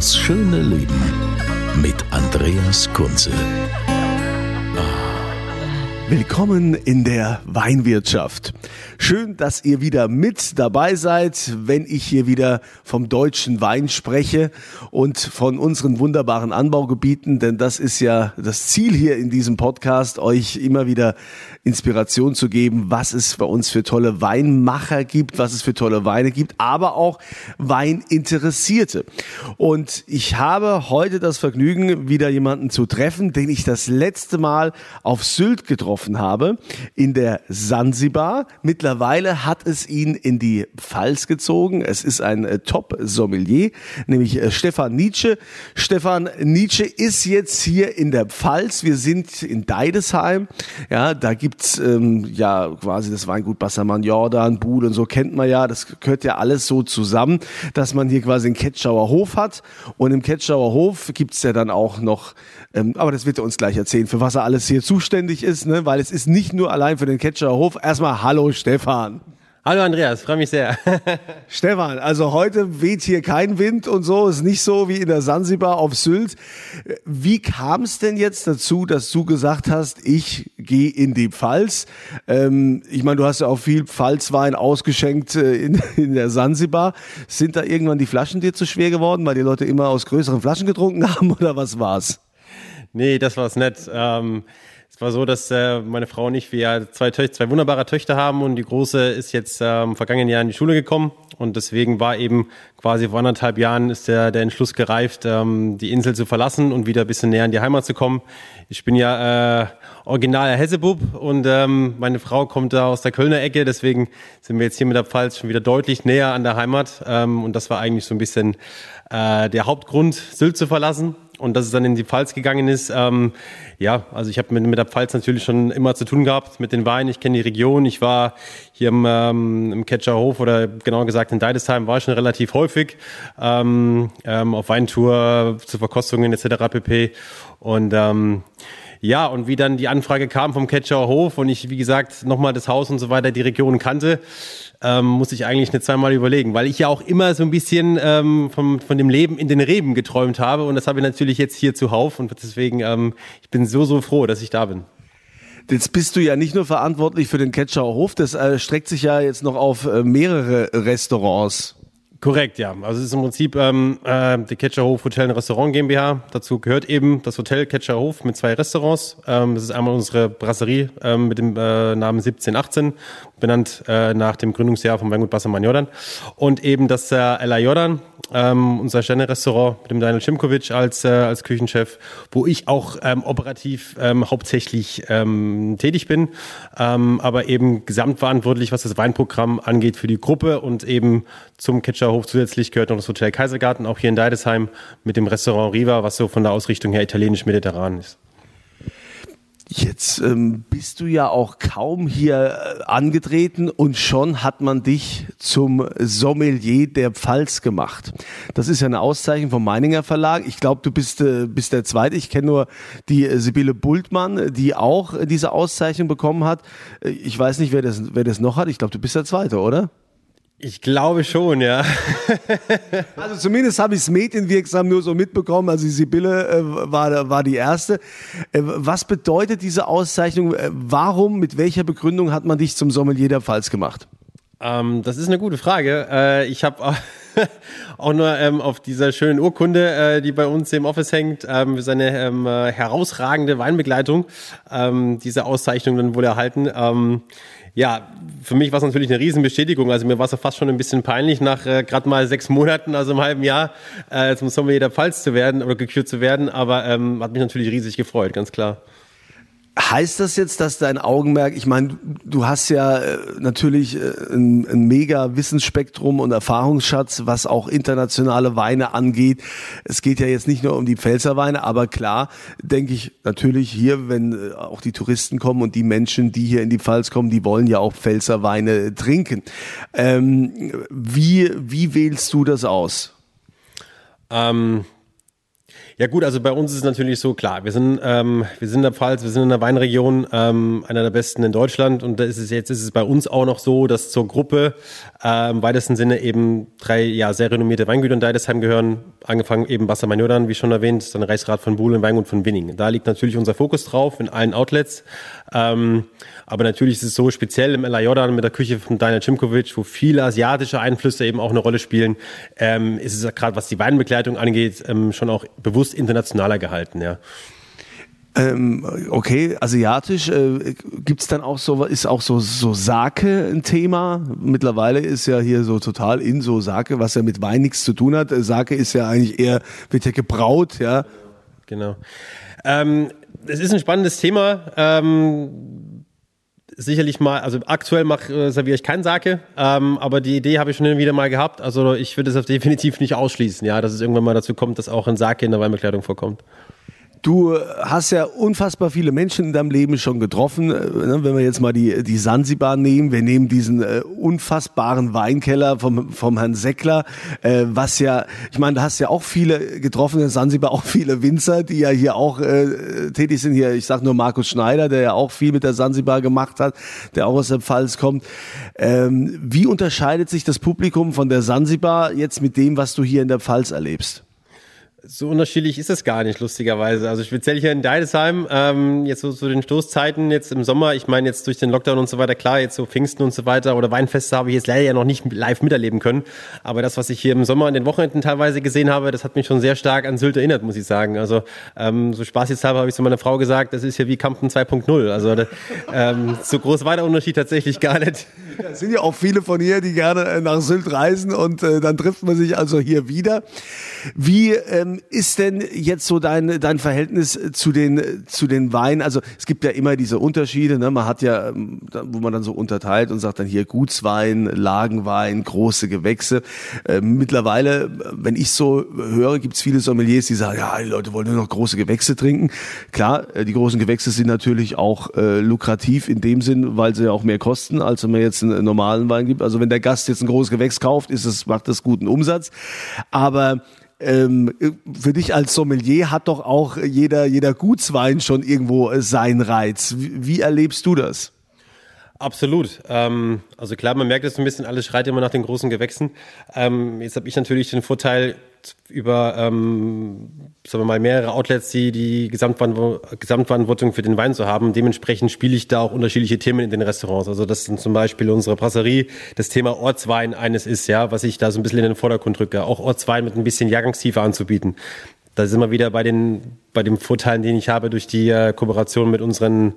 Das schöne Leben mit Andreas Kunze. Willkommen in der Weinwirtschaft. Schön, dass ihr wieder mit dabei seid, wenn ich hier wieder vom deutschen Wein spreche und von unseren wunderbaren Anbaugebieten, denn das ist ja das Ziel hier in diesem Podcast, euch immer wieder Inspiration zu geben, was es bei uns für tolle Weinmacher gibt, was es für tolle Weine gibt, aber auch Weininteressierte. Und ich habe heute das Vergnügen, wieder jemanden zu treffen, den ich das letzte Mal auf Sylt getroffen habe, in der Sansibar. Mittlerweile hat es ihn in die Pfalz gezogen. Es ist ein äh, Top-Sommelier, nämlich äh, Stefan Nietzsche. Stefan Nietzsche ist jetzt hier in der Pfalz. Wir sind in Deidesheim. Ja, da gibt's ähm, ja quasi das Weingut Bassermann Jordan, Buhl und so kennt man ja. Das gehört ja alles so zusammen, dass man hier quasi einen Ketschauer Hof hat. Und im Ketschauer Hof gibt's ja dann auch noch, ähm, aber das wird er uns gleich erzählen, für was er alles hier zuständig ist, ne? weil es ist nicht nur allein für den Ketschauer Hof. Erstmal Hallo Stefan. Hallo Andreas, freue mich sehr. Stefan, also heute weht hier kein Wind und so, ist nicht so wie in der Sansibar auf Sylt. Wie kam es denn jetzt dazu, dass du gesagt hast, ich gehe in die Pfalz? Ähm, ich meine, du hast ja auch viel Pfalzwein ausgeschenkt äh, in, in der Sansibar. Sind da irgendwann die Flaschen dir zu schwer geworden, weil die Leute immer aus größeren Flaschen getrunken haben oder was war's? Nee, das war's nicht. Ähm es war so, dass äh, meine Frau und ich, wir ja zwei, Töchter, zwei wunderbare Töchter haben und die Große ist jetzt äh, im vergangenen Jahr in die Schule gekommen und deswegen war eben quasi vor anderthalb Jahren ist der, der Entschluss gereift, ähm, die Insel zu verlassen und wieder ein bisschen näher in die Heimat zu kommen. Ich bin ja äh, original Hessebub und ähm, meine Frau kommt da aus der Kölner Ecke, deswegen sind wir jetzt hier mit der Pfalz schon wieder deutlich näher an der Heimat ähm, und das war eigentlich so ein bisschen äh, der Hauptgrund, Sylt zu verlassen und dass es dann in die Pfalz gegangen ist. Ähm, ja, also ich habe mit, mit der Pfalz natürlich schon immer zu tun gehabt mit den Weinen. Ich kenne die Region. Ich war hier im, ähm, im Ketscherhof oder genauer gesagt in Deidesheim war ich schon relativ häufig ähm, ähm, auf Weintour zu Verkostungen etc. pp. Und ähm, ja, und wie dann die Anfrage kam vom Ketschauer Hof und ich, wie gesagt, nochmal das Haus und so weiter, die Region kannte, ähm, muss ich eigentlich nicht zweimal überlegen, weil ich ja auch immer so ein bisschen ähm, vom, von dem Leben in den Reben geträumt habe und das habe ich natürlich jetzt hier zuhauf und deswegen, ähm, ich bin so, so froh, dass ich da bin. Jetzt bist du ja nicht nur verantwortlich für den Ketschauer Hof, das äh, streckt sich ja jetzt noch auf äh, mehrere Restaurants. Korrekt, ja. Also es ist im Prinzip ähm, äh, die Ketscherhof Hotel und Restaurant GmbH. Dazu gehört eben das Hotel Ketscherhof mit zwei Restaurants. Ähm, das ist einmal unsere Brasserie ähm, mit dem äh, Namen 1718, benannt äh, nach dem Gründungsjahr vom Weingut Bassermann Jordan. Und eben das äh, Ella Jordan, ähm, unser Sterne-Restaurant mit dem Daniel Schimkovic als, äh, als Küchenchef, wo ich auch ähm, operativ ähm, hauptsächlich ähm, tätig bin, ähm, aber eben gesamtverantwortlich, was das Weinprogramm angeht für die Gruppe und eben zum Ketscherhof zusätzlich gehört noch das Hotel Kaisergarten, auch hier in Deidesheim mit dem Restaurant Riva, was so von der Ausrichtung her italienisch-mediterran ist. Jetzt ähm, bist du ja auch kaum hier äh, angetreten und schon hat man dich zum Sommelier der Pfalz gemacht. Das ist ja eine Auszeichnung vom Meininger Verlag. Ich glaube, du bist, äh, bist der Zweite. Ich kenne nur die äh, Sibylle Bultmann, die auch äh, diese Auszeichnung bekommen hat. Äh, Ich weiß nicht, wer das, wer das noch hat. Ich glaube, du bist der Zweite, oder? Ich glaube schon, ja. Also zumindest habe ich es medienwirksam nur so mitbekommen. Also die Sibylle äh, war, war die erste. Äh, was bedeutet diese Auszeichnung? Äh, warum, mit welcher Begründung hat man dich zum Sommelier der Pfalz gemacht? Ähm, das ist eine gute Frage. Äh, ich habe auch, auch nur ähm, auf dieser schönen Urkunde, äh, die bei uns im Office hängt, ähm, für seine ähm, äh, herausragende Weinbegleitung, ähm, diese Auszeichnung dann wohl erhalten. Ähm, Ja, für mich war es natürlich eine Riesenbestätigung. Also mir war es fast schon ein bisschen peinlich, nach äh, gerade mal sechs Monaten, also im halben Jahr, äh, zum Sommelier der Pfalz zu werden oder gekürt zu werden. Aber ähm, hat mich natürlich riesig gefreut, ganz klar. Heißt das jetzt, dass dein Augenmerk, ich meine, du hast ja äh, natürlich äh, ein, ein mega Wissensspektrum und Erfahrungsschatz, was auch internationale Weine angeht. Es geht ja jetzt nicht nur um die Pfälzerweine, aber klar, denke ich natürlich hier, wenn äh, auch die Touristen kommen und die Menschen, die hier in die Pfalz kommen, die wollen ja auch Pfälzerweine trinken. Ähm, wie, wie wählst du das aus? Ähm, ja gut, also bei uns ist es natürlich so klar. Wir sind, ähm, wir sind in der Pfalz, wir sind in der Weinregion, ähm, einer der besten in Deutschland. Und da ist es jetzt ist es bei uns auch noch so, dass zur Gruppe äh, im weitesten Sinne eben drei ja sehr renommierte Weingüter in Deidesheim gehören. Angefangen eben Wasser Magnoran, wie schon erwähnt, dann Reichsrat von Buhl und Weingut von Winning. Da liegt natürlich unser Fokus drauf in allen Outlets. Ähm, aber natürlich ist es so speziell im Ella Jordan mit der Küche von Daniel Cimkovic, wo viele asiatische Einflüsse eben auch eine Rolle spielen, ähm, ist es gerade was die Weinbegleitung angeht, ähm, schon auch bewusst internationaler gehalten, ja. Ähm, okay, asiatisch äh, gibt's dann auch so, ist auch so, so Sake ein Thema? Mittlerweile ist ja hier so total in so Sake, was ja mit Wein nichts zu tun hat. Sake ist ja eigentlich eher, wird ja gebraut, ja. Genau. Ähm, es ist ein spannendes Thema. Ähm, sicherlich mal, also aktuell mach, äh, serviere ich keinen Sake, ähm, aber die Idee habe ich schon wieder mal gehabt. Also ich würde es definitiv nicht ausschließen, ja, dass es irgendwann mal dazu kommt, dass auch ein Sake in der Weinbekleidung vorkommt. Du hast ja unfassbar viele Menschen in deinem Leben schon getroffen. Äh, ne, wenn wir jetzt mal die, die Sansibar nehmen, wir nehmen diesen äh, unfassbaren Weinkeller vom, vom Herrn Seckler, äh, was ja, ich meine, da hast ja auch viele getroffen in Sansibar, auch viele Winzer, die ja hier auch äh, tätig sind. Hier, ich sag nur Markus Schneider, der ja auch viel mit der Sansibar gemacht hat, der auch aus der Pfalz kommt. Ähm, wie unterscheidet sich das Publikum von der Sansibar jetzt mit dem, was du hier in der Pfalz erlebst? So unterschiedlich ist es gar nicht, lustigerweise. Also speziell hier in Deidesheim, ähm, jetzt so zu den Stoßzeiten, jetzt im Sommer, ich meine jetzt durch den Lockdown und so weiter, klar, jetzt so Pfingsten und so weiter oder Weinfeste habe ich jetzt leider ja noch nicht live miterleben können. Aber das, was ich hier im Sommer in den Wochenenden teilweise gesehen habe, das hat mich schon sehr stark an Sylt erinnert, muss ich sagen. Also ähm, so spaßeshalber habe ich zu meiner Frau gesagt, das ist ja wie Kampen 2.0. Also ähm, so groß war der Unterschied tatsächlich gar nicht. Es sind ja auch viele von hier, die gerne äh, nach Sylt reisen und äh, dann trifft man sich also hier wieder. Wie ähm, ist denn jetzt so dein, dein Verhältnis zu den, zu den Weinen? Also es gibt ja immer diese Unterschiede, ne? man hat ja, ähm, wo man dann so unterteilt und sagt dann hier Gutswein, Lagenwein, große Gewächse. Äh, mittlerweile, wenn ich so höre, gibt es viele Sommeliers, die sagen, ja, die Leute wollen nur noch große Gewächse trinken. Klar, äh, die großen Gewächse sind natürlich auch äh, lukrativ in dem Sinn, weil sie ja auch mehr kosten, als wenn man jetzt einen normalen Wein gibt. Also wenn der Gast jetzt ein großes Gewächs kauft, ist es, macht das guten Umsatz. Aber ähm, für dich als Sommelier hat doch auch jeder, jeder Gutswein schon irgendwo seinen Reiz. Wie, wie erlebst du das? Absolut. Ähm, also klar, man merkt es ein bisschen, alles schreit immer nach den großen Gewächsen. Ähm, jetzt habe ich natürlich den Vorteil, über ähm, sagen wir mal mehrere Outlets die die Gesamtverantwortung für den Wein zu haben. Dementsprechend spiele ich da auch unterschiedliche Themen in den Restaurants. Also das sind zum Beispiel unsere Brasserie, das Thema Ortswein eines ist, ja, was ich da so ein bisschen in den Vordergrund rücke. Auch Ortswein mit ein bisschen Jahrgangstiefe anzubieten. Da sind wir wieder bei den bei den Vorteilen, den ich habe durch die äh, Kooperation mit unseren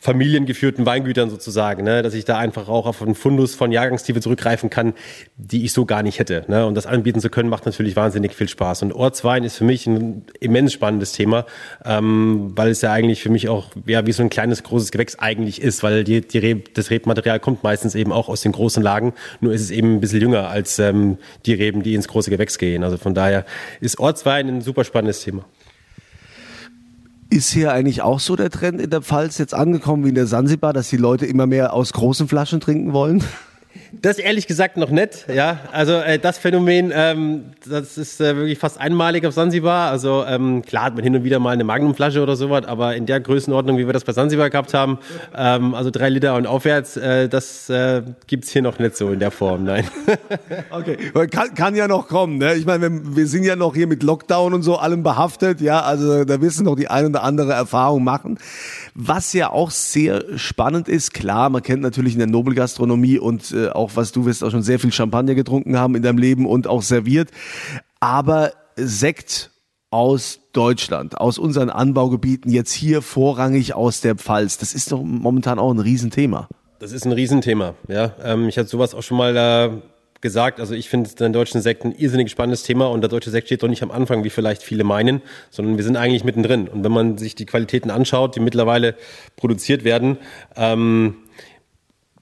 familiengeführten Weingütern sozusagen, ne, dass ich da einfach auch auf einen Fundus von Jahrgangstiefe zurückgreifen kann, die ich so gar nicht hätte. Ne? Und das anbieten zu können, macht natürlich wahnsinnig viel Spaß. Und Ortswein ist für mich ein immens spannendes Thema, ähm, weil es ja eigentlich für mich auch ja, wie so ein kleines, großes Gewächs eigentlich ist, weil die, die Reb, das Rebmaterial kommt meistens eben auch aus den großen Lagen, nur ist es eben ein bisschen jünger als ähm, die Reben, die ins große Gewächs gehen. Also von daher ist Ortswein ein super spannendes Thema. Ist hier eigentlich auch so der Trend in der Pfalz jetzt angekommen wie in der Sansibar, dass die Leute immer mehr aus großen Flaschen trinken wollen? Das ehrlich gesagt noch nicht, ja. Also äh, das Phänomen, ähm, das ist äh, wirklich fast einmalig auf Sansibar. Also ähm, klar hat man hin und wieder mal eine Magnumflasche oder sowas, aber in der Größenordnung, wie wir das bei Sansibar gehabt haben, ähm, also drei Liter und aufwärts, äh, das äh, gibt's hier noch nicht so in der Form, nein. okay, kann, kann ja noch kommen. Ne? Ich meine, wir, wir sind ja noch hier mit Lockdown und so allem behaftet, ja. Also da wissen noch die ein oder andere Erfahrung machen. Was ja auch sehr spannend ist, klar, man kennt natürlich in der Nobelgastronomie und äh, auch was du wirst auch schon sehr viel Champagner getrunken haben in deinem Leben und auch serviert. Aber Sekt aus Deutschland, aus unseren Anbaugebieten, jetzt hier vorrangig aus der Pfalz, das ist doch momentan auch ein Riesenthema. Das ist ein Riesenthema. Ja, ähm, ich hatte sowas auch schon mal äh, gesagt. Also ich finde den deutschen Sekt ein irrsinnig spannendes Thema und der deutsche Sekt steht doch nicht am Anfang, wie vielleicht viele meinen, sondern wir sind eigentlich mittendrin. Und wenn man sich die Qualitäten anschaut, die mittlerweile produziert werden, ähm,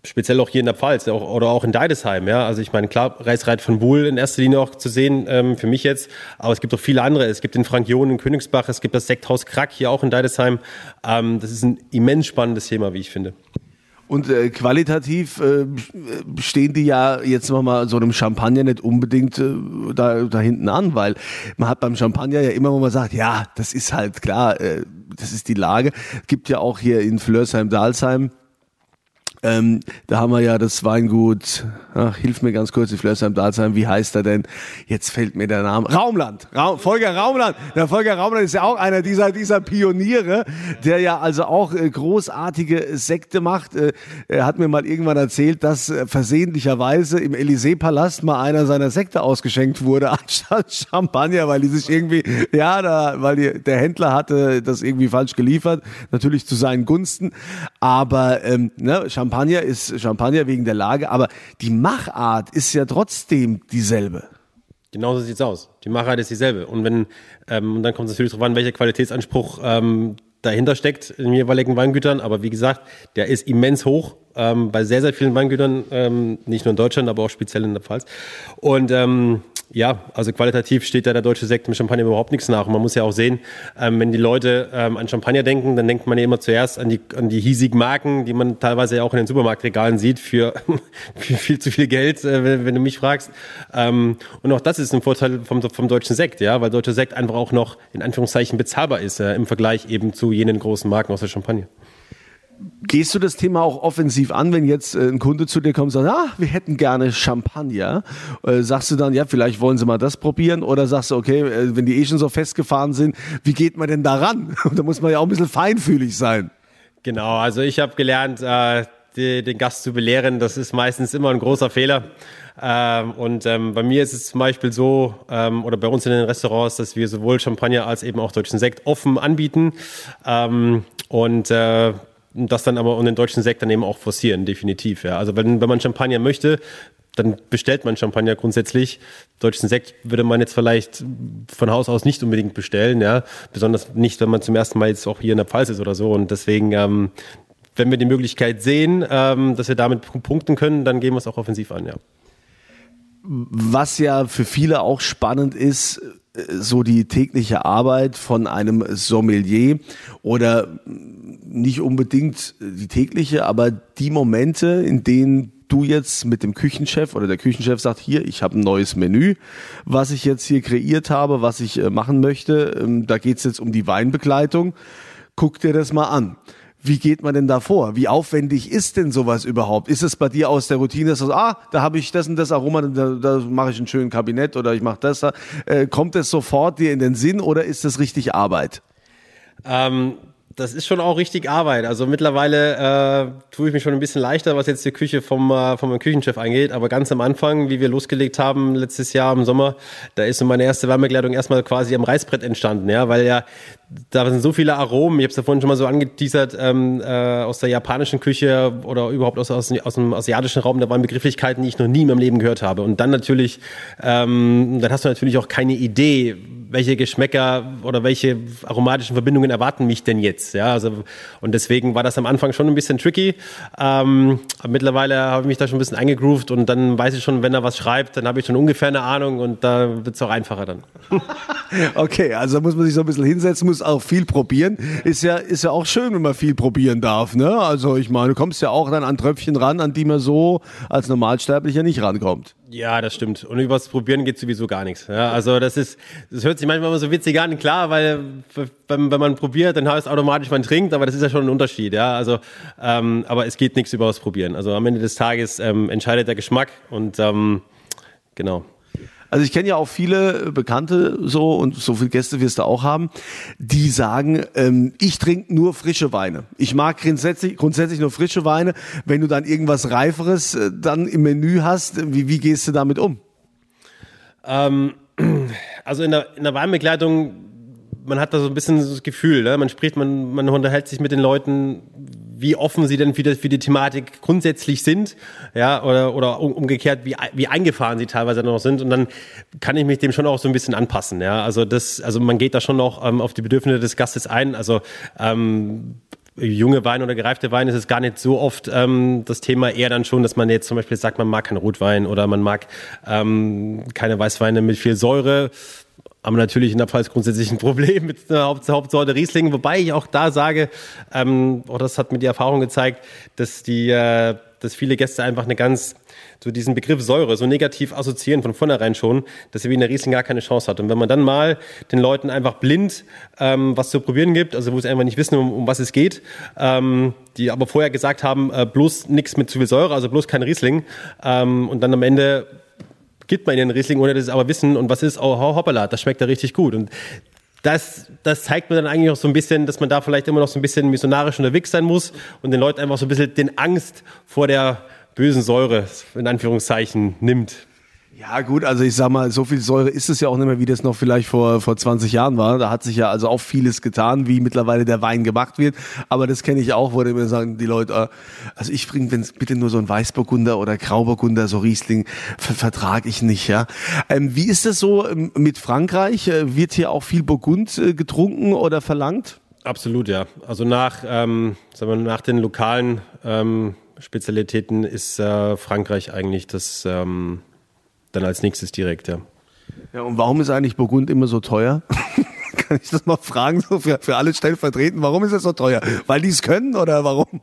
speziell auch hier in der Pfalz auch, oder auch in Deidesheim, ja. Also ich meine, klar, Reisreit von Buhl in erster Linie auch zu sehen, ähm, für mich jetzt, aber es gibt auch viele andere. Es gibt den Frank John in Königsbach, es gibt das Sekthaus Krack hier auch in Deidesheim. Ähm, das ist ein immens spannendes Thema, wie ich finde. Und äh, qualitativ äh, stehen die ja jetzt mal so einem Champagner nicht unbedingt äh, da, da hinten an, weil man hat beim Champagner ja immer, wo man sagt, ja, das ist halt klar, äh, das ist die Lage. Gibt ja auch hier in Flörsheim-Dalsheim ähm, da haben wir ja das Weingut, ach, hilf mir ganz kurz, die Flörsheim Dalsheim, wie heißt er denn? Jetzt fällt mir der Name. Raumland, Raum, Volker Raumland. Der Volker Raumland ist ja auch einer dieser, dieser Pioniere, der ja also auch äh, großartige Sekte macht. Äh, er hat mir mal irgendwann erzählt, dass äh, versehentlicherweise im Élysée-Palast mal einer seiner Sekte ausgeschenkt wurde, anstatt Champagner, weil die sich irgendwie, ja, da, weil die, der Händler hatte das irgendwie falsch geliefert, natürlich zu seinen Gunsten. Aber ähm, ne, Champagner Champagner ist Champagner wegen der Lage, aber die Machart ist ja trotzdem dieselbe. Genauso sieht's aus. Die Machart ist dieselbe. Und wenn, ähm, dann kommt es natürlich darauf an, welcher Qualitätsanspruch ähm, dahinter steckt in jeweiligen Weingütern. Aber wie gesagt, der ist immens hoch ähm, bei sehr, sehr vielen Weingütern, ähm, nicht nur in Deutschland, aber auch speziell in der Pfalz. Und ähm, ja, also qualitativ steht da der deutsche Sekt mit Champagner überhaupt nichts nach. Und man muss ja auch sehen, ähm, wenn die Leute ähm, an Champagner denken, dann denkt man ja immer zuerst an die, an die hiesigen Marken, die man teilweise ja auch in den Supermarktregalen sieht, für, für viel zu viel Geld, äh, wenn, wenn, du mich fragst. Ähm, und auch das ist ein Vorteil vom, vom deutschen Sekt, ja, weil deutscher Sekt einfach auch noch in Anführungszeichen bezahlbar ist äh, im Vergleich eben zu jenen großen Marken aus der Champagne. Gehst du das Thema auch offensiv an, wenn jetzt äh, ein Kunde zu dir kommt und sagt, ah, wir hätten gerne Champagner? Äh, sagst du dann, ja, vielleicht wollen sie mal das probieren? Oder sagst du, okay, äh, wenn die eh schon so festgefahren sind, wie geht man denn daran? da muss man ja auch ein bisschen feinfühlig sein. Genau, also ich habe gelernt, äh, die, den Gast zu belehren, das ist meistens immer ein großer Fehler. Ähm, und ähm, bei mir ist es zum Beispiel so, ähm, oder bei uns in den Restaurants, dass wir sowohl Champagner als eben auch deutschen Sekt offen anbieten. Ähm, und äh, das dann aber und den deutschen Sekt dann eben auch forcieren, definitiv. Ja. Also wenn, wenn man Champagner möchte, dann bestellt man Champagner grundsätzlich. Deutschen Sekt würde man jetzt vielleicht von Haus aus nicht unbedingt bestellen, ja. Besonders nicht, wenn man zum ersten Mal jetzt auch hier in der Pfalz ist oder so. Und deswegen, ähm, wenn wir die Möglichkeit sehen, ähm, dass wir damit punkten können, dann gehen wir es auch offensiv an, ja. Was ja für viele auch spannend ist, so die tägliche Arbeit von einem Sommelier oder nicht unbedingt die tägliche, aber die Momente, in denen du jetzt mit dem Küchenchef oder der Küchenchef sagt, hier, ich habe ein neues Menü, was ich jetzt hier kreiert habe, was ich äh, machen möchte, ähm, da geht's jetzt um die Weinbegleitung, guck dir das mal an. Wie geht man denn da vor? Wie aufwendig ist denn sowas überhaupt? Ist es bei dir aus der Routine, dass du, ah, da habe ich das und das Aroma, da, da mache ich einen schönen Kabinett oder ich mache das da. Äh, kommt es sofort dir in den Sinn oder ist das richtig Arbeit? Ähm, das ist schon auch richtig Arbeit. Also mittlerweile äh, tue ich mich schon ein bisschen leichter, was jetzt die Küche vom, äh, vom Küchenchef angeht. Aber ganz am Anfang, wie wir losgelegt haben letztes Jahr im Sommer, da ist so meine erste Wärmekleidung erstmal quasi am Reißbrett entstanden, ja, weil ja da sind so viele Aromen, ich habe es ja vorhin schon mal so angeteasert, ähm, äh, aus der japanischen Küche oder überhaupt aus, aus, aus dem asiatischen Raum, da waren Begrifflichkeiten, die ich noch nie in meinem Leben gehört habe. Und dann natürlich, ähm, dann hast du natürlich auch keine Idee, welche Geschmäcker oder welche aromatischen Verbindungen erwarten mich denn jetzt. Ja, also, und deswegen war das am Anfang schon ein bisschen tricky. Ähm, mittlerweile habe ich mich da schon ein bisschen eingegroovt und dann weiß ich schon, wenn er was schreibt, dann habe ich schon ungefähr eine Ahnung und da wird es auch einfacher dann. okay, also muss man sich so ein bisschen hinsetzen, muss auch viel probieren. Ist ja, ist ja auch schön, wenn man viel probieren darf. Ne? Also ich meine, du kommst ja auch dann an Tröpfchen ran, an die man so als Normalsterblicher nicht rankommt. Ja, das stimmt. Und übers Probieren geht sowieso gar nichts. Ja, also das ist, das hört sich manchmal immer so witzig an, klar, weil wenn, wenn man probiert, dann heißt automatisch man trinkt, aber das ist ja schon ein Unterschied. Ja, also ähm, aber es geht nichts übers Probieren. Also am Ende des Tages ähm, entscheidet der Geschmack und ähm, genau. Also ich kenne ja auch viele Bekannte so und so viele Gäste wirst du auch haben, die sagen, ähm, ich trinke nur frische Weine. Ich mag grundsätzlich, grundsätzlich nur frische Weine. Wenn du dann irgendwas Reiferes äh, dann im Menü hast, wie, wie gehst du damit um? Ähm, also in der, in der Weinbegleitung, man hat da so ein bisschen das Gefühl, ne? man spricht, man, man unterhält sich mit den Leuten, wie offen sie denn für, das, für die Thematik grundsätzlich sind, ja, oder, oder umgekehrt, wie, wie eingefahren sie teilweise noch sind. Und dann kann ich mich dem schon auch so ein bisschen anpassen, ja. Also das, also man geht da schon auch ähm, auf die Bedürfnisse des Gastes ein. Also ähm, junge Wein oder gereifte Wein ist es gar nicht so oft ähm, das Thema, eher dann schon, dass man jetzt zum Beispiel sagt, man mag keinen Rotwein oder man mag ähm, keine Weißweine mit viel Säure haben natürlich in der Pfalz grundsätzlich ein Problem mit der Haupt Hauptsorte Riesling, wobei ich auch da sage, ähm, auch das hat mir die Erfahrung gezeigt, dass die, äh, dass viele Gäste einfach eine ganz so diesen Begriff Säure so negativ assoziieren von vornherein schon, dass er wie in der Riesling gar keine Chance hat. Und wenn man dann mal den Leuten einfach blind ähm, was zu probieren gibt, also wo sie einfach nicht wissen, um, um was es geht, ähm, die aber vorher gesagt haben, äh, bloß nichts mit zu viel Säure, also bloß kein Riesling, ähm, und dann am Ende gibt man ihnen Riesling, ohne dass sie aber wissen, und was ist, oh, hoppala, das schmeckt ja richtig gut. Und das, das zeigt mir dann eigentlich auch so ein bisschen, dass man da vielleicht immer noch so ein bisschen missionarisch unterwegs sein muss und den Leuten einfach so ein bisschen den Angst vor der bösen Säure, in Anführungszeichen, nimmt. Ja, gut, also ich sag mal, so viel Säure ist es ja auch nicht mehr, wie das noch vielleicht vor, vor 20 Jahren war. Da hat sich ja also auch vieles getan, wie mittlerweile der Wein gemacht wird. Aber das kenne ich auch, wo mir sagen, die Leute, äh, also ich bringe wenn bitte nur so ein Weißburgunder oder Grauburgunder, so Riesling, ver vertrage ich nicht, ja. Ähm, wie ist das so ähm, mit Frankreich? Äh, wird hier auch viel Burgund äh, getrunken oder verlangt? Absolut, ja. Also nach, ähm, sagen wir, nach den lokalen ähm, Spezialitäten ist äh, Frankreich eigentlich das ähm, dann als nächstes direkt, ja. Ja, und warum ist eigentlich Burgund immer so teuer? Kann ich das mal fragen, so für, für alle stellvertretend, warum ist es so teuer? Weil die es können oder warum?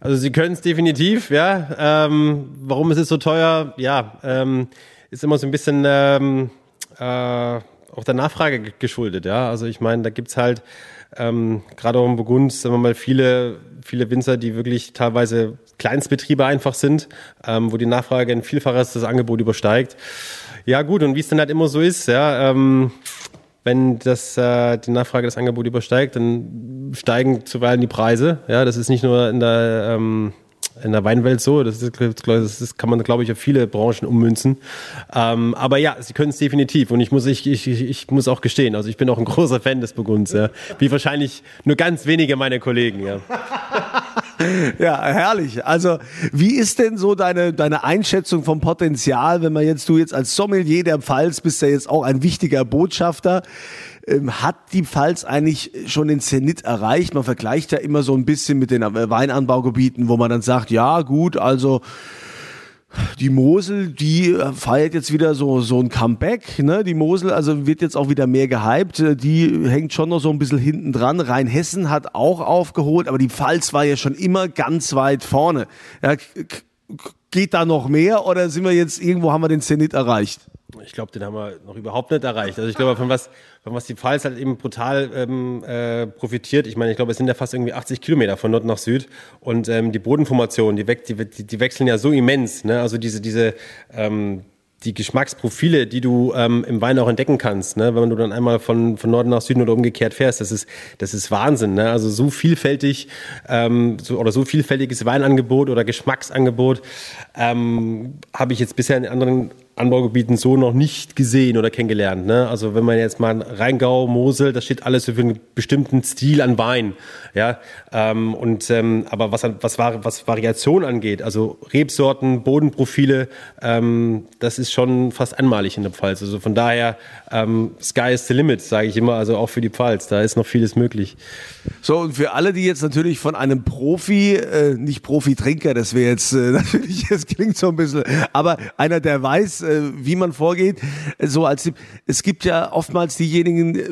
Also sie können es definitiv, ja. Ähm, warum ist es so teuer? Ja, ähm, ist immer so ein bisschen ähm, äh, auch der Nachfrage geschuldet, ja. Also ich meine, da gibt's halt ähm, gerade auch im Burgund, sagen wir mal, viele, viele Winzer, die wirklich teilweise Kleinstbetriebe einfach sind, ähm, wo die Nachfrage ein Vielfaches das Angebot übersteigt. Ja gut, und wie es dann halt immer so ist, ja, ähm, wenn das, äh, die Nachfrage das Angebot übersteigt, dann steigen zuweilen die Preise. Ja, das ist nicht nur in der ähm, in der Weinwelt so. Das, ist, das kann man, glaube ich, auf viele Branchen ummünzen. Ähm, aber ja, sie können es definitiv. Und ich muss, ich, ich, ich muss auch gestehen, also ich bin auch ein großer Fan des Burgunds. Ja. Wie wahrscheinlich nur ganz wenige meiner Kollegen. Ja. ja, herrlich. Also, wie ist denn so deine, deine Einschätzung vom Potenzial, wenn man jetzt, du jetzt als Sommelier der Pfalz bist ja jetzt auch ein wichtiger Botschafter. Ähm, hat die Pfalz eigentlich schon den Zenit erreicht? Man vergleicht ja immer so ein bisschen mit den Weinanbaugebieten, wo man dann sagt, ja gut, also die Mosel, die äh, feiert jetzt wieder so, so ein Comeback. Ne? Die Mosel, also wird jetzt auch wieder mehr gehypt. Äh, die hängt schon noch so ein bisschen hinten dran. Rheinhessen hat auch aufgeholt, aber die Pfalz war ja schon immer ganz weit vorne. Ja, geht da noch mehr oder sind wir jetzt irgendwo, haben wir den Zenit erreicht? Ich glaube, den haben wir noch überhaupt nicht erreicht. Also ich glaube, von was, von was die Pfalz halt eben brutal ähm, äh, profitiert. Ich meine, ich glaube, es sind ja fast irgendwie 80 Kilometer von Nord nach Süd und ähm, die Bodenformationen, die, die, die, wechseln ja so immens. Ne? Also diese, diese ähm, die Geschmacksprofile, die du ähm, im Wein auch entdecken kannst, ne? wenn du dann einmal von, von Norden nach Süden oder umgekehrt fährst, das ist, das ist Wahnsinn. Ne? Also so vielfältig ähm, so, oder so vielfältiges Weinangebot oder Geschmacksangebot ähm, habe ich jetzt bisher in anderen Anbaugebieten so noch nicht gesehen oder kennengelernt. Ne? Also wenn man jetzt mal Rheingau, Mosel, das steht alles für einen bestimmten Stil an Wein. Ja, ähm, und ähm, aber was, was, was Variation angeht, also Rebsorten, Bodenprofile, ähm, das ist schon fast einmalig in der Pfalz. Also von daher ähm, Sky is the limit, sage ich immer. Also auch für die Pfalz, da ist noch vieles möglich. So und für alle, die jetzt natürlich von einem Profi, äh, nicht Profi-Trinker, das wäre jetzt äh, natürlich, es klingt so ein bisschen, aber einer, der weiß wie man vorgeht. So als es gibt ja oftmals diejenigen, äh,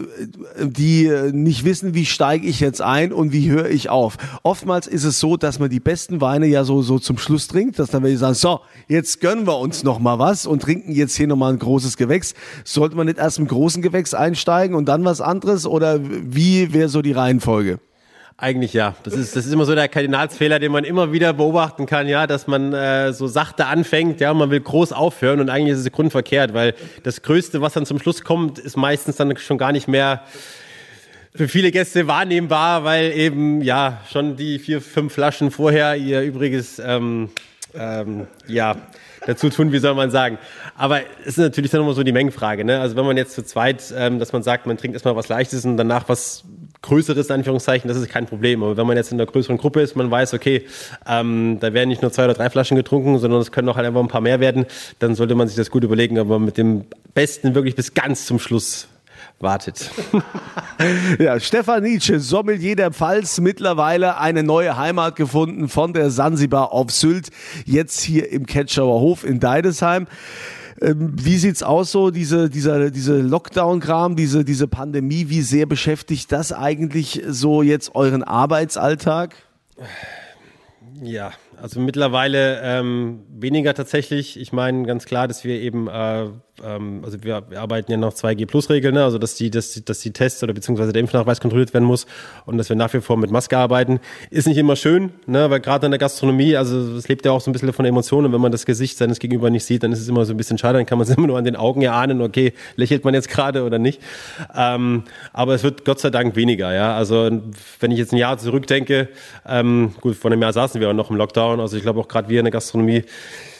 die äh, nicht wissen, wie steige ich jetzt ein und wie höre ich auf. Oftmals ist es so, dass man die besten Weine ja so so zum Schluss trinkt, dass dann ich sagen, so jetzt gönnen wir uns noch mal was und trinken jetzt hier noch mal ein großes Gewächs. Sollte man nicht erst im großen Gewächs einsteigen und dann was anderes oder wie wäre so die Reihenfolge? Eigentlich ja. Das ist, das ist immer so der Kardinalsfehler, den man immer wieder beobachten kann, ja, dass man äh, so sachte anfängt, ja, man will groß aufhören und eigentlich ist es grundverkehrt, weil das Größte, was dann zum Schluss kommt, ist meistens dann schon gar nicht mehr für viele Gäste wahrnehmbar, weil eben ja schon die vier, fünf Flaschen vorher ihr übriges ähm, ähm, ja dazu tun, wie soll man sagen. Aber es ist natürlich dann immer so die Mengenfrage. Ne? Also wenn man jetzt zu zweit, ähm, dass man sagt, man trinkt erstmal was Leichtes und danach was Größeres, in Anführungszeichen, das ist kein Problem. Aber wenn man jetzt in einer größeren Gruppe ist, man weiß, okay, ähm, da werden nicht nur zwei oder drei Flaschen getrunken, sondern es können auch halt einfach ein paar mehr werden, dann sollte man sich das gut überlegen, aber mit dem Besten wirklich bis ganz zum Schluss wartet. ja, Stefan Nietzsche, Sommelier der Pfalz, mittlerweile eine neue Heimat gefunden von der Sansibar auf Sylt, jetzt hier im Ketschauer Hof in Deidesheim. Ähm, wie sieht's aus so, diese, dieser, diese Lockdown-Kram, diese, diese Pandemie, wie sehr beschäftigt das eigentlich so jetzt euren Arbeitsalltag? Ja, also mittlerweile ähm, weniger tatsächlich. Ich meine ganz klar, dass wir eben äh, ähm, also wir, wir, arbeiten ja noch 2G-Plus-Regeln, ne? also dass die, dass, dass die Tests oder beziehungsweise der Impfnachweis kontrolliert werden muss und dass wir nach wie vor mit Maske arbeiten. Ist nicht immer schön, ne? weil gerade in der Gastronomie, also es lebt ja auch so ein bisschen von Emotionen. Wenn man das Gesicht seines Gegenüber nicht sieht, dann ist es immer so ein bisschen schade, dann kann man es immer nur an den Augen erahnen, okay, lächelt man jetzt gerade oder nicht. Ähm, aber es wird Gott sei Dank weniger, ja. Also wenn ich jetzt ein Jahr zurückdenke, ähm, gut, vor einem Jahr saßen wir auch noch im Lockdown, also ich glaube auch gerade wir in der Gastronomie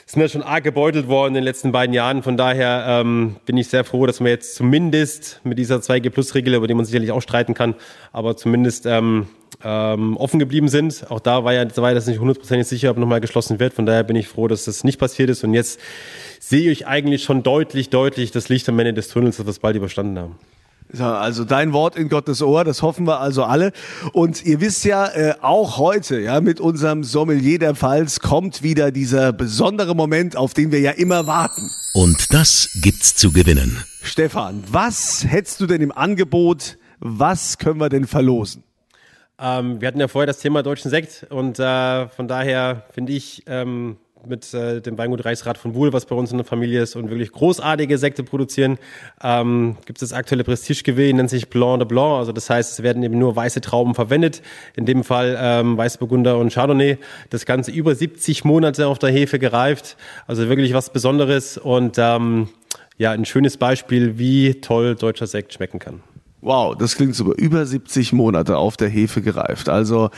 sind wir schon arg gebeutelt worden in den letzten beiden Jahren. Von daher ähm, bin ich sehr froh, dass wir jetzt zumindest mit dieser 2G-Plus-Regel, über die man sicherlich auch streiten kann, aber zumindest ähm, ähm, offen geblieben sind. Auch da war ja war das nicht hundertprozentig sicher, ob nochmal geschlossen wird. Von daher bin ich froh, dass das nicht passiert ist. Und jetzt sehe ich eigentlich schon deutlich, deutlich das Licht am Ende des Tunnels, dass wir es bald überstanden haben. Also dein Wort in Gottes Ohr, das hoffen wir also alle. Und ihr wisst ja, äh, auch heute, ja, mit unserem Sommelier der Pfalz kommt wieder dieser besondere Moment, auf den wir ja immer warten. Und das gibt's zu gewinnen. Stefan, was hättest du denn im Angebot? Was können wir denn verlosen? Ähm, wir hatten ja vorher das Thema deutschen Sekt und äh, von daher finde ich, ähm, mit äh, dem Weingut Reichsrat von Wuhl, was bei uns in der Familie ist und wirklich großartige Sekte produzieren. Ähm, gibt es das aktuelle Prestige-Geweh, nennt sich Blanc de Blanc. Also das heißt, es werden eben nur weiße Trauben verwendet. In dem Fall ähm, Weißburgunder und Chardonnay. Das Ganze über 70 Monate auf der Hefe gereift. Also wirklich was Besonderes und ähm, ja, ein schönes Beispiel, wie toll deutscher Sekt schmecken kann. Wow, das klingt super. Über 70 Monate auf der Hefe gereift. Also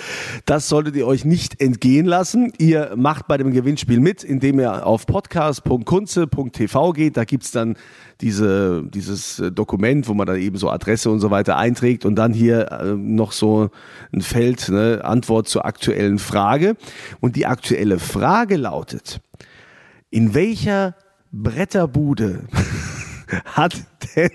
das solltet ihr euch nicht entgehen lassen. Ihr macht bei dem Gewinnspiel mit, indem ihr auf podcast.kunze.tv geht. Da gibt's dann diese, dieses Dokument, wo man dann eben so Adresse und so weiter einträgt und dann hier äh, noch so ein Feld, ne, Antwort zur aktuellen Frage. Und die aktuelle Frage lautet, in welcher Bretterbude hat denn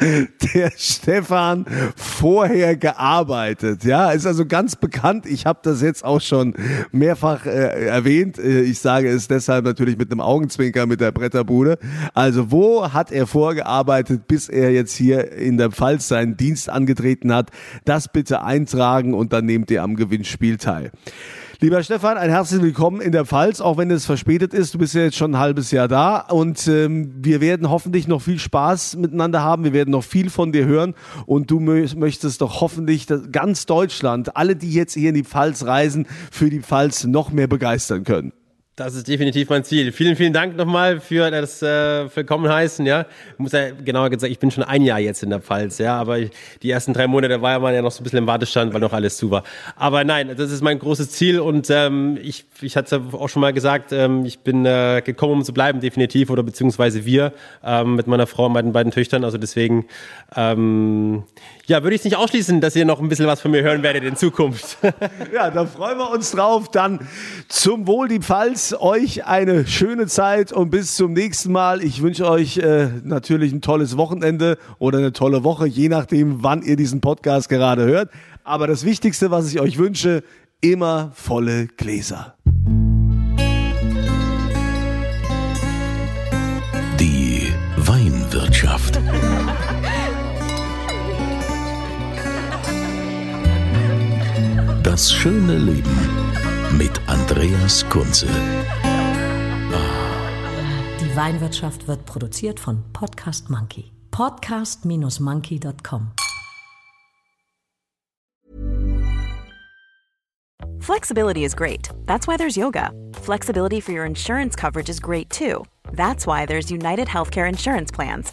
der Stefan vorher gearbeitet? Ja, ist also ganz bekannt. Ich habe das jetzt auch schon mehrfach äh, erwähnt. Äh, ich sage es deshalb natürlich mit einem Augenzwinker mit der Bretterbude. Also wo hat er vorgearbeitet, bis er jetzt hier in der Pfalz seinen Dienst angetreten hat? Das bitte eintragen und dann nehmt ihr am Gewinnspiel teil. Lieber Stefan, ein herzliches Willkommen in der Pfalz, auch wenn es verspätet ist. Du bist ja jetzt schon ein halbes Jahr da und ähm, wir werden hoffentlich noch viel Spaß miteinander haben. Wir werden noch viel von dir hören und du möchtest doch hoffentlich ganz Deutschland, alle, die jetzt hier in die Pfalz reisen, für die Pfalz noch mehr begeistern können. Das ist definitiv mein Ziel. Vielen, vielen Dank nochmal für das äh, Willkommen heißen. Ja, ich muss ja genauer gesagt, ich bin schon ein Jahr jetzt in der Pfalz, ja, aber ich, die ersten drei Monate war man ja noch so ein bisschen im Wartestand, weil noch alles zu war. Aber nein, das ist mein großes Ziel und ähm, ich, ich hatte auch schon mal gesagt, ähm, ich bin äh, gekommen, um zu bleiben, definitiv oder beziehungsweise wir ähm, mit meiner Frau und meinen beiden Töchtern. Also deswegen, ähm, ja, würde ich es nicht ausschließen, dass ihr noch ein bisschen was von mir hören werdet in Zukunft. ja, da freuen wir uns drauf. Dann zum Wohl die Pfalz euch eine schöne Zeit und bis zum nächsten Mal. Ich wünsche euch äh, natürlich ein tolles Wochenende oder eine tolle Woche, je nachdem, wann ihr diesen Podcast gerade hört. Aber das Wichtigste, was ich euch wünsche, immer volle Gläser. Die Weinwirtschaft. Das schöne Leben mit Andreas Kunze. Die Weinwirtschaft wird produziert von Podcast Monkey. Podcast-monkey.com. Flexibility is great. That's why there's yoga. Flexibility for your insurance coverage is great too. That's why there's United Healthcare Insurance Plans.